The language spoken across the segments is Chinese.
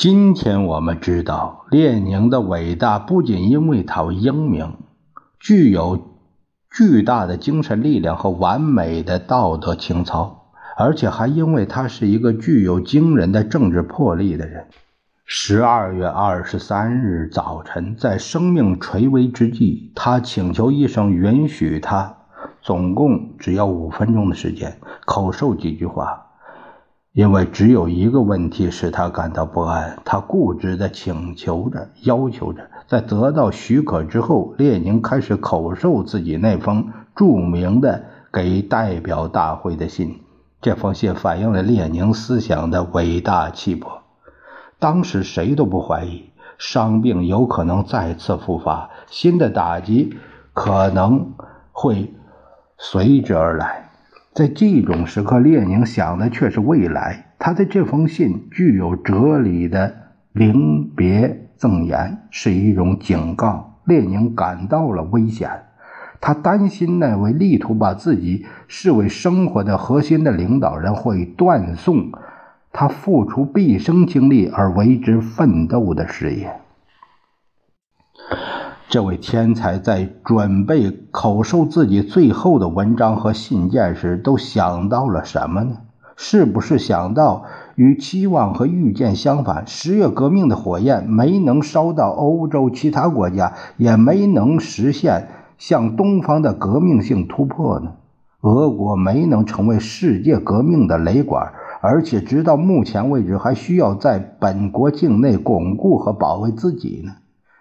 今天我们知道，列宁的伟大不仅因为他英明，具有巨大的精神力量和完美的道德情操，而且还因为他是一个具有惊人的政治魄力的人。十二月二十三日早晨，在生命垂危之际，他请求医生允许他总共只要五分钟的时间，口授几句话。因为只有一个问题使他感到不安，他固执地请求着、要求着。在得到许可之后，列宁开始口授自己那封著名的给代表大会的信。这封信反映了列宁思想的伟大气魄。当时谁都不怀疑，伤病有可能再次复发，新的打击可能会随之而来。在这种时刻，列宁想的却是未来。他的这封信具有哲理的临别赠言，是一种警告。列宁感到了危险，他担心那位力图把自己视为生活的核心的领导人会断送他付出毕生精力而为之奋斗的事业。这位天才在准备口授自己最后的文章和信件时，都想到了什么呢？是不是想到与期望和预见相反，十月革命的火焰没能烧到欧洲其他国家，也没能实现向东方的革命性突破呢？俄国没能成为世界革命的雷管，而且直到目前为止还需要在本国境内巩固和保卫自己呢？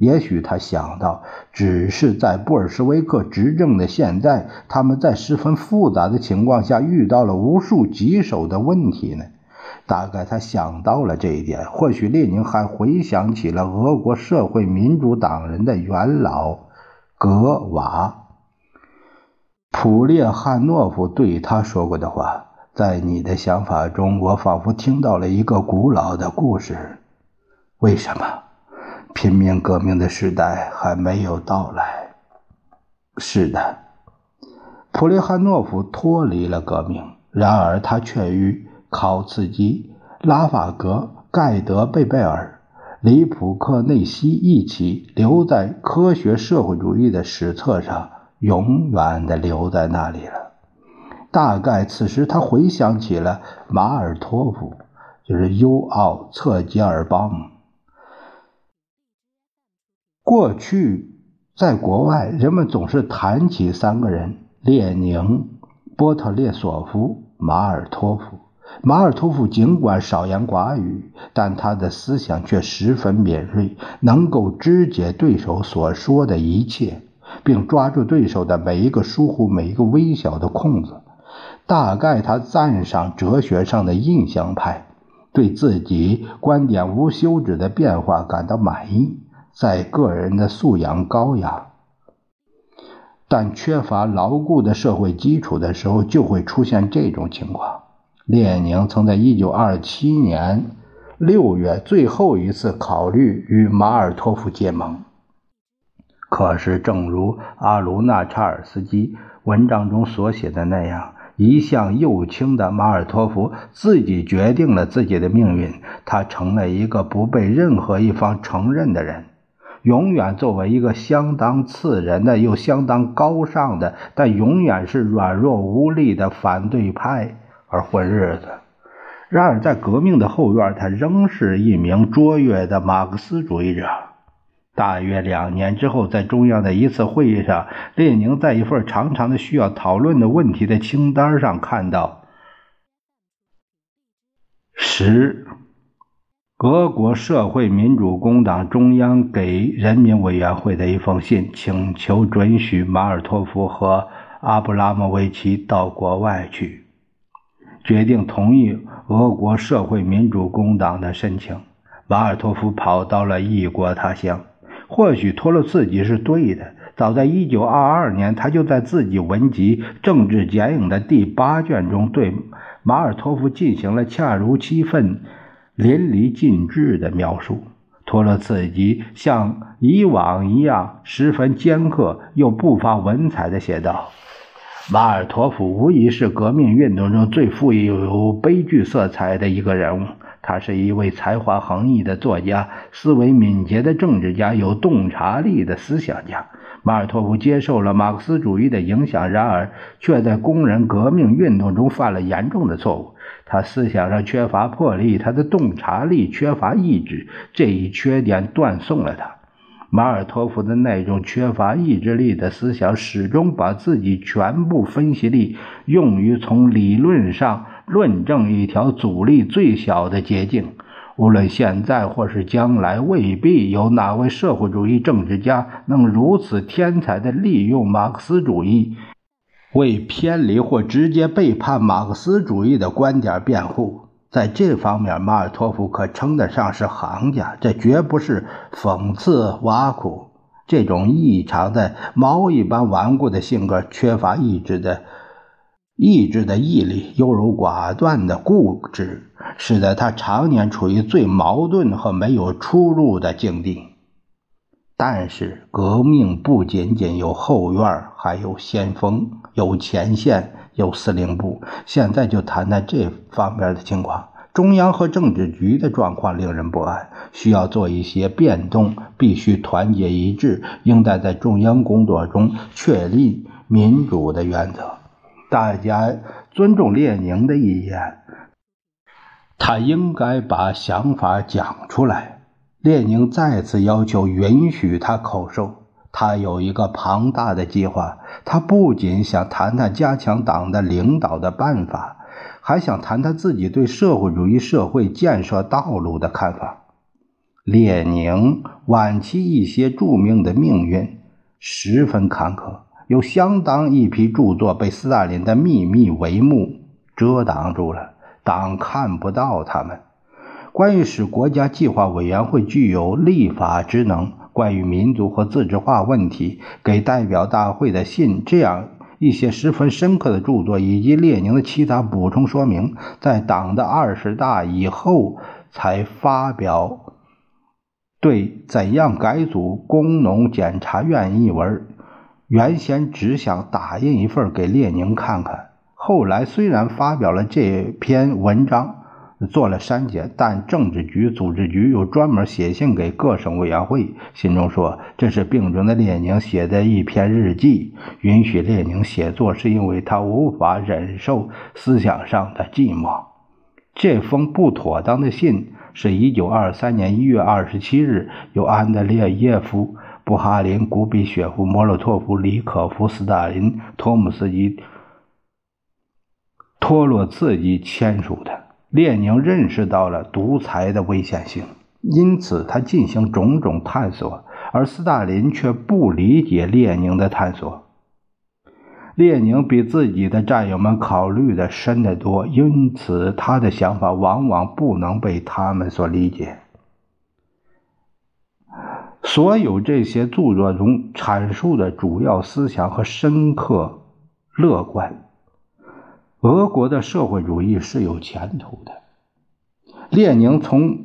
也许他想到，只是在布尔什维克执政的现在，他们在十分复杂的情况下遇到了无数棘手的问题呢。大概他想到了这一点。或许列宁还回想起了俄国社会民主党人的元老格瓦普列汉诺夫对他说过的话：“在你的想法中，我仿佛听到了一个古老的故事。为什么？”拼命革命的时代还没有到来。是的，普列汉诺夫脱离了革命，然而他却与考茨基、拉法格、盖德贝贝尔、里普克内西一起留在科学社会主义的史册上，永远的留在那里了。大概此时他回想起了马尔托夫，就是尤奥策吉尔邦。过去，在国外，人们总是谈起三个人：列宁、波特列索夫、马尔托夫。马尔托夫尽管少言寡语，但他的思想却十分敏锐，能够肢解对手所说的一切，并抓住对手的每一个疏忽、每一个微小的空子。大概他赞赏哲学上的印象派，对自己观点无休止的变化感到满意。在个人的素养高雅，但缺乏牢固的社会基础的时候，就会出现这种情况。列宁曾在1927年6月最后一次考虑与马尔托夫结盟，可是，正如阿卢纳查尔斯基文章中所写的那样，一向右倾的马尔托夫自己决定了自己的命运，他成了一个不被任何一方承认的人。永远作为一个相当刺人的又相当高尚的，但永远是软弱无力的反对派而混日子。然而，在革命的后院，他仍是一名卓越的马克思主义者。大约两年之后，在中央的一次会议上，列宁在一份长长的需要讨论的问题的清单上看到十。俄国社会民主工党中央给人民委员会的一封信，请求准许马尔托夫和阿布拉莫维奇到国外去。决定同意俄国社会民主工党的申请。马尔托夫跑到了异国他乡。或许托洛茨基是对的。早在1922年，他就在自己文集《政治剪影》的第八卷中对马尔托夫进行了恰如其分、淋漓尽致的描述。托洛茨基像以往一样，十分尖刻又不乏文采的写道。马尔托夫无疑是革命运动中最富有悲剧色彩的一个人物。他是一位才华横溢的作家，思维敏捷的政治家，有洞察力的思想家。马尔托夫接受了马克思主义的影响，然而却在工人革命运动中犯了严重的错误。他思想上缺乏魄力，他的洞察力缺乏意志，这一缺点断送了他。马尔托夫的那种缺乏意志力的思想，始终把自己全部分析力用于从理论上论证一条阻力最小的捷径。无论现在或是将来，未必有哪位社会主义政治家能如此天才地利用马克思主义，为偏离或直接背叛马克思主义的观点辩护。在这方面，马尔托夫可称得上是行家。这绝不是讽刺挖苦。这种异常的猫一般顽固的性格，缺乏意志的意志的毅力，优柔寡断的固执，使得他常年处于最矛盾和没有出路的境地。但是，革命不仅仅有后院，还有先锋，有前线。有司令部，现在就谈谈这方面的情况。中央和政治局的状况令人不安，需要做一些变动，必须团结一致，应该在中央工作中确立民主的原则。大家尊重列宁的意见，他应该把想法讲出来。列宁再次要求允许他口授。他有一个庞大的计划，他不仅想谈谈加强党的领导的办法，还想谈谈自己对社会主义社会建设道路的看法。列宁晚期一些著名的命运十分坎坷，有相当一批著作被斯大林的秘密帷幕遮挡住了，党看不到他们。关于使国家计划委员会具有立法职能。关于民族和自治化问题，给代表大会的信，这样一些十分深刻的著作，以及列宁的其他补充说明，在党的二十大以后才发表。对怎样改组工农检察院一文，原先只想打印一份给列宁看看，后来虽然发表了这篇文章。做了删减，但政治局、组织局又专门写信给各省委员会，信中说这是病中的列宁写的一篇日记，允许列宁写作是因为他无法忍受思想上的寂寞。这封不妥当的信是一九二三年一月二十七日由安德烈耶夫、布哈林、古比雪夫、莫洛托夫、里可夫、斯大林、托姆斯基、托洛茨基签署的。列宁认识到了独裁的危险性，因此他进行种种探索，而斯大林却不理解列宁的探索。列宁比自己的战友们考虑的深得多，因此他的想法往往不能被他们所理解。所有这些著作中阐述的主要思想和深刻、乐观。俄国的社会主义是有前途的。列宁从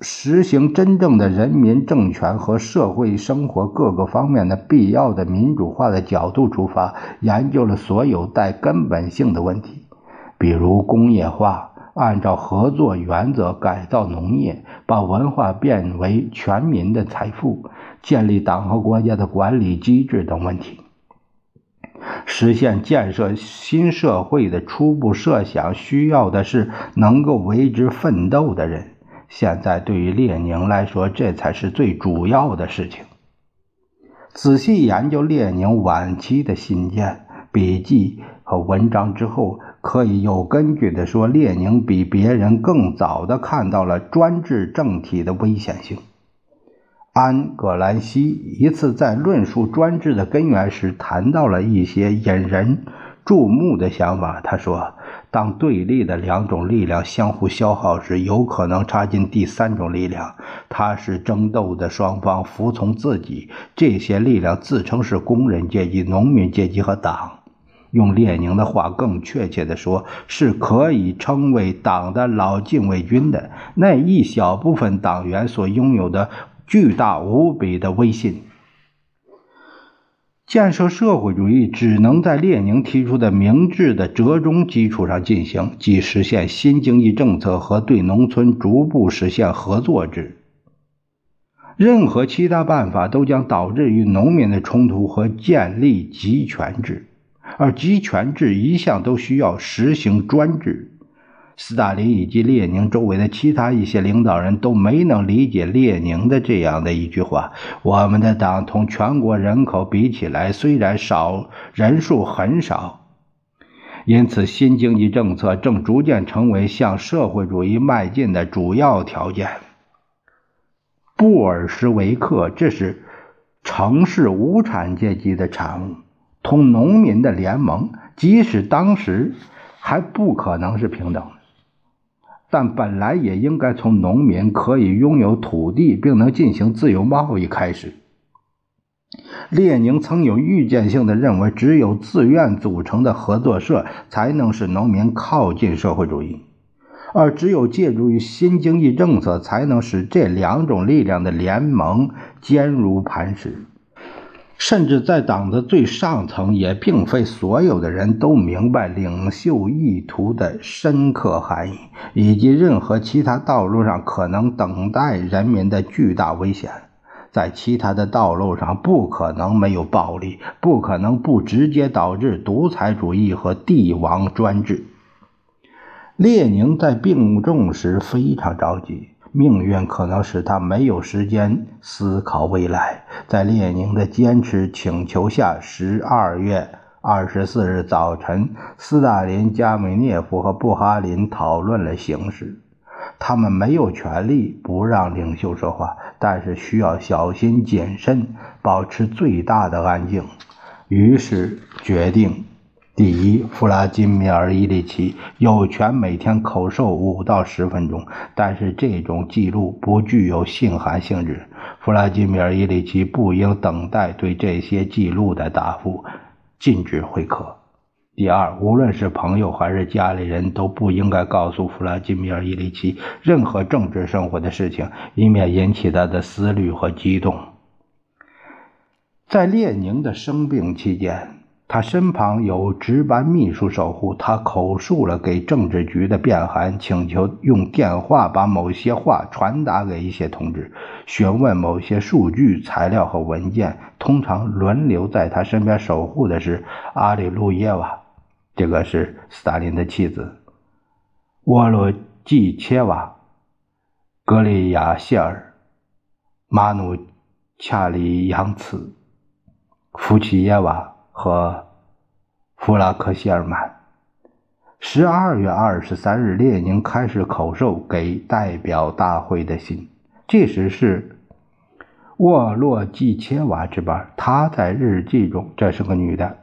实行真正的人民政权和社会生活各个方面的必要的民主化的角度出发，研究了所有带根本性的问题，比如工业化、按照合作原则改造农业、把文化变为全民的财富、建立党和国家的管理机制等问题。实现建设新社会的初步设想，需要的是能够为之奋斗的人。现在对于列宁来说，这才是最主要的事情。仔细研究列宁晚期的信件、笔记和文章之后，可以有根据地说，列宁比别人更早地看到了专制政体的危险性。安葛兰西一次在论述专制的根源时谈到了一些引人注目的想法。他说：“当对立的两种力量相互消耗时，有可能插进第三种力量，它是争斗的双方服从自己。这些力量自称是工人阶级、农民阶级和党。用列宁的话，更确切地说，是可以称为党的老禁卫军的那一小部分党员所拥有的巨大无比的威信。”建设社会主义只能在列宁提出的明智的折中基础上进行，即实现新经济政策和对农村逐步实现合作制。任何其他办法都将导致与农民的冲突和建立集权制，而集权制一向都需要实行专制。斯大林以及列宁周围的其他一些领导人都没能理解列宁的这样的一句话：“我们的党同全国人口比起来，虽然少，人数很少，因此新经济政策正逐渐成为向社会主义迈进的主要条件。”布尔什维克，这是城市无产阶级的产物，同农民的联盟，即使当时还不可能是平等。但本来也应该从农民可以拥有土地并能进行自由贸易开始。列宁曾有预见性的认为，只有自愿组成的合作社才能使农民靠近社会主义，而只有借助于新经济政策，才能使这两种力量的联盟坚如磐石。甚至在党的最上层，也并非所有的人都明白领袖意图的深刻含义，以及任何其他道路上可能等待人民的巨大危险。在其他的道路上，不可能没有暴力，不可能不直接导致独裁主义和帝王专制。列宁在病重时非常着急。命运可能使他没有时间思考未来。在列宁的坚持请求下，十二月二十四日早晨，斯大林、加米涅夫和布哈林讨论了形势。他们没有权利不让领袖说话，但是需要小心谨慎，保持最大的安静。于是决定。第一，弗拉基米尔·伊里奇有权每天口授五到十分钟，但是这种记录不具有信函性质。弗拉基米尔·伊里奇不应等待对这些记录的答复，禁止会客。第二，无论是朋友还是家里人都不应该告诉弗拉基米尔·伊里奇任何政治生活的事情，以免引起他的思虑和激动。在列宁的生病期间。他身旁有值班秘书守护，他口述了给政治局的便函，请求用电话把某些话传达给一些同志，询问某些数据、材料和文件。通常轮流在他身边守护的是阿里路耶娃，这个是斯大林的妻子；沃洛季切娃、格里亚谢尔、马努恰里扬茨、夫奇耶娃。和弗拉克希尔曼。十二月二十三日，列宁开始口授给代表大会的信。这时是沃洛季切娃值班。她在日记中，这是个女的。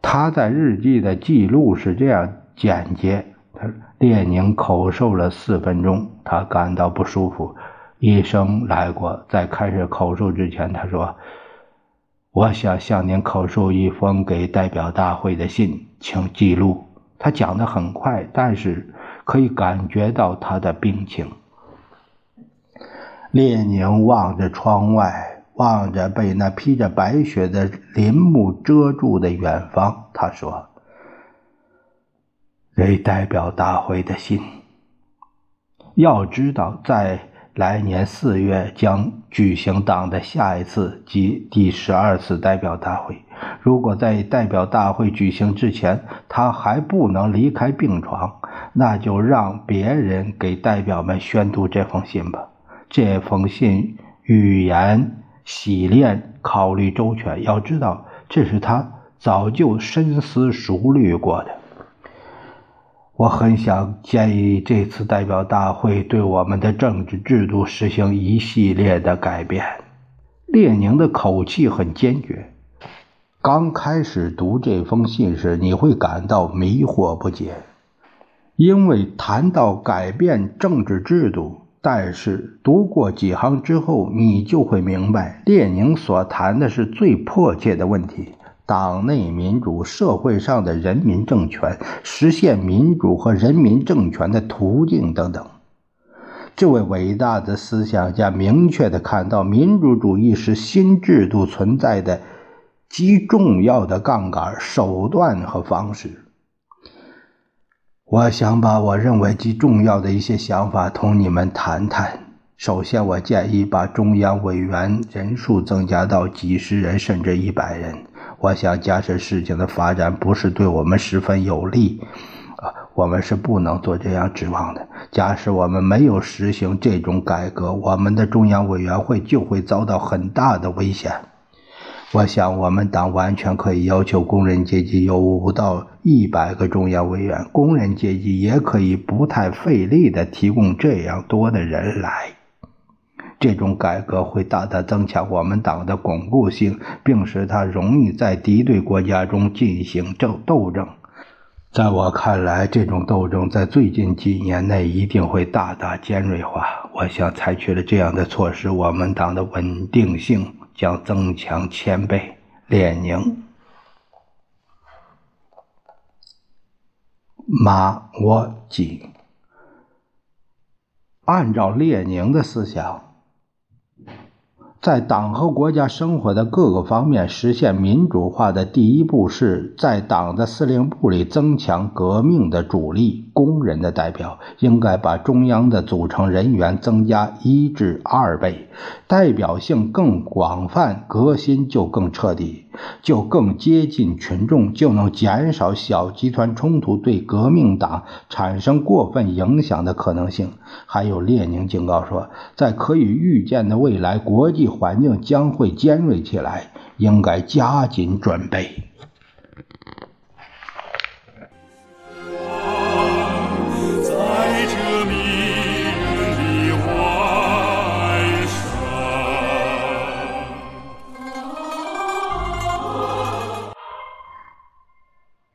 她在日记的记录是这样简洁：他列宁口授了四分钟，他感到不舒服，医生来过。在开始口授之前，他说。我想向您口述一封给代表大会的信，请记录。他讲的很快，但是可以感觉到他的病情。列宁望着窗外，望着被那披着白雪的林木遮住的远方，他说：“给代表大会的信。要知道，在……”来年四月将举行党的下一次及第十二次代表大会。如果在代表大会举行之前他还不能离开病床，那就让别人给代表们宣读这封信吧。这封信语言洗练，考虑周全。要知道，这是他早就深思熟虑过的。我很想建议这次代表大会对我们的政治制度实行一系列的改变。列宁的口气很坚决。刚开始读这封信时，你会感到迷惑不解，因为谈到改变政治制度。但是读过几行之后，你就会明白，列宁所谈的是最迫切的问题：党内民主、社会上的人民政权、实现民主和人民政权的途径等等。这位伟大的思想家明确地看到，民主主义是新制度存在的极重要的杠杆、手段和方式。我想把我认为极重要的一些想法同你们谈谈。首先，我建议把中央委员人数增加到几十人，甚至一百人。我想，假设事情的发展不是对我们十分有利，啊，我们是不能做这样指望的。假使我们没有实行这种改革，我们的中央委员会就会遭到很大的危险。我想，我们党完全可以要求工人阶级有五到一百个中央委员，工人阶级也可以不太费力地提供这样多的人来。这种改革会大大增强我们党的巩固性，并使它容易在敌对国家中进行斗斗争。在我看来，这种斗争在最近几年内一定会大大尖锐化。我想，采取了这样的措施，我们党的稳定性。将增强千倍。列宁，马沃基，按照列宁的思想。在党和国家生活的各个方面实现民主化的第一步，是在党的司令部里增强革命的主力。工人的代表，应该把中央的组成人员增加一至二倍，代表性更广泛，革新就更彻底，就更接近群众，就能减少小集团冲突对革命党产生过分影响的可能性。还有，列宁警告说，在可以预见的未来，国际。环境将会尖锐起来，应该加紧准备。